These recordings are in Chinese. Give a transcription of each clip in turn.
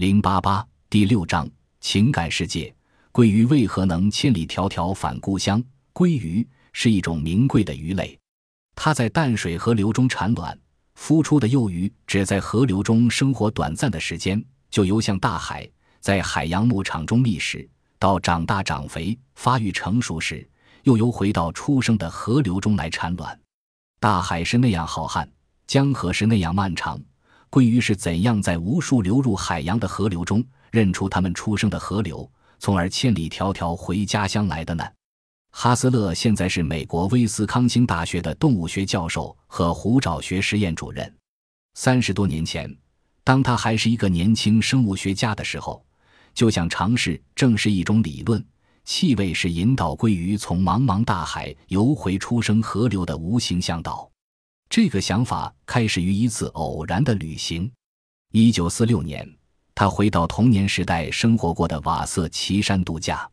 零八八第六章情感世界。鲑鱼为何能千里迢迢返故乡？鲑鱼是一种名贵的鱼类，它在淡水河流中产卵，孵出的幼鱼只在河流中生活短暂的时间，就游向大海，在海洋牧场中觅食，到长大长肥、发育成熟时，又游回到出生的河流中来产卵。大海是那样浩瀚，江河是那样漫长。鲑鱼是怎样在无数流入海洋的河流中认出它们出生的河流，从而千里迢迢回家乡来的呢？哈斯勒现在是美国威斯康星大学的动物学教授和虎爪学实验主任。三十多年前，当他还是一个年轻生物学家的时候，就想尝试证实一种理论：气味是引导鲑鱼从茫茫大海游回出生河流的无形向导。这个想法开始于一次偶然的旅行。一九四六年，他回到童年时代生活过的瓦瑟奇山度假。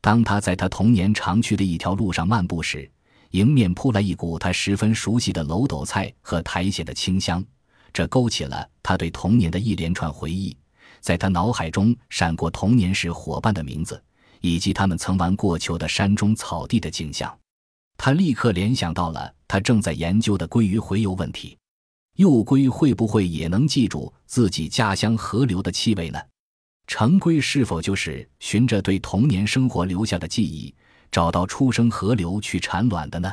当他在他童年常去的一条路上漫步时，迎面扑来一股他十分熟悉的楼斗菜和苔藓的清香，这勾起了他对童年的一连串回忆。在他脑海中闪过童年时伙伴的名字，以及他们曾玩过球的山中草地的景象。他立刻联想到了他正在研究的鲑鱼洄游问题：幼龟会不会也能记住自己家乡河流的气味呢？成龟是否就是循着对童年生活留下的记忆，找到出生河流去产卵的呢？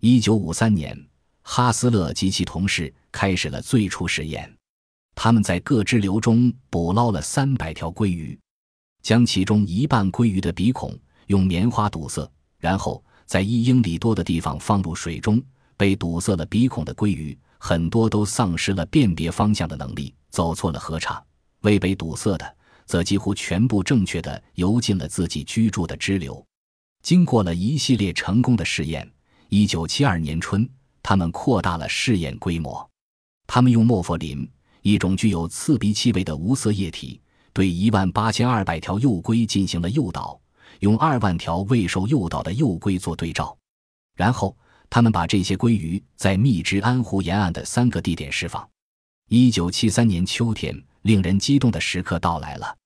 一九五三年，哈斯勒及其同事开始了最初实验。他们在各支流中捕捞了三百条鲑鱼，将其中一半鲑鱼的鼻孔用棉花堵塞，然后。在一英里多的地方放入水中，被堵塞了鼻孔的鲑鱼很多都丧失了辨别方向的能力，走错了河岔；未被堵塞的，则几乎全部正确的游进了自己居住的支流。经过了一系列成功的试验，一九七二年春，他们扩大了试验规模。他们用莫佛林，一种具有刺鼻气味的无色液体，对一万八千二百条幼龟进行了诱导。用二万条未受诱导的幼龟做对照，然后他们把这些鲑鱼在密支安湖沿岸的三个地点释放。一九七三年秋天，令人激动的时刻到来了。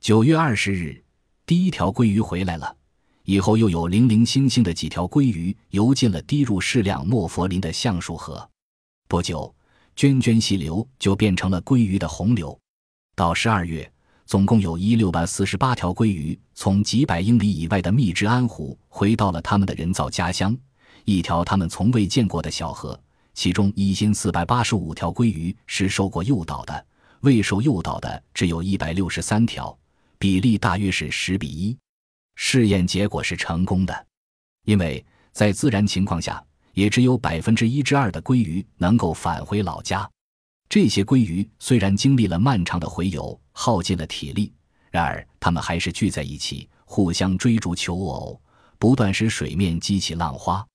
九月二十日，第一条鲑鱼回来了，以后又有零零星星的几条鲑鱼游进了滴入适量莫佛林的橡树河。不久，涓涓细流就变成了鲑鱼的洪流。到十二月。总共有一六百四十八条鲑鱼从几百英里以外的密支安湖回到了他们的人造家乡，一条他们从未见过的小河。其中一千四百八十五条鲑鱼是受过诱导的，未受诱导的只有一百六十三条，比例大约是十比一。试验结果是成功的，因为在自然情况下，也只有百分之一至二的鲑鱼能够返回老家。这些鲑鱼虽然经历了漫长的洄游，耗尽了体力，然而它们还是聚在一起，互相追逐求偶，不断使水面激起浪花。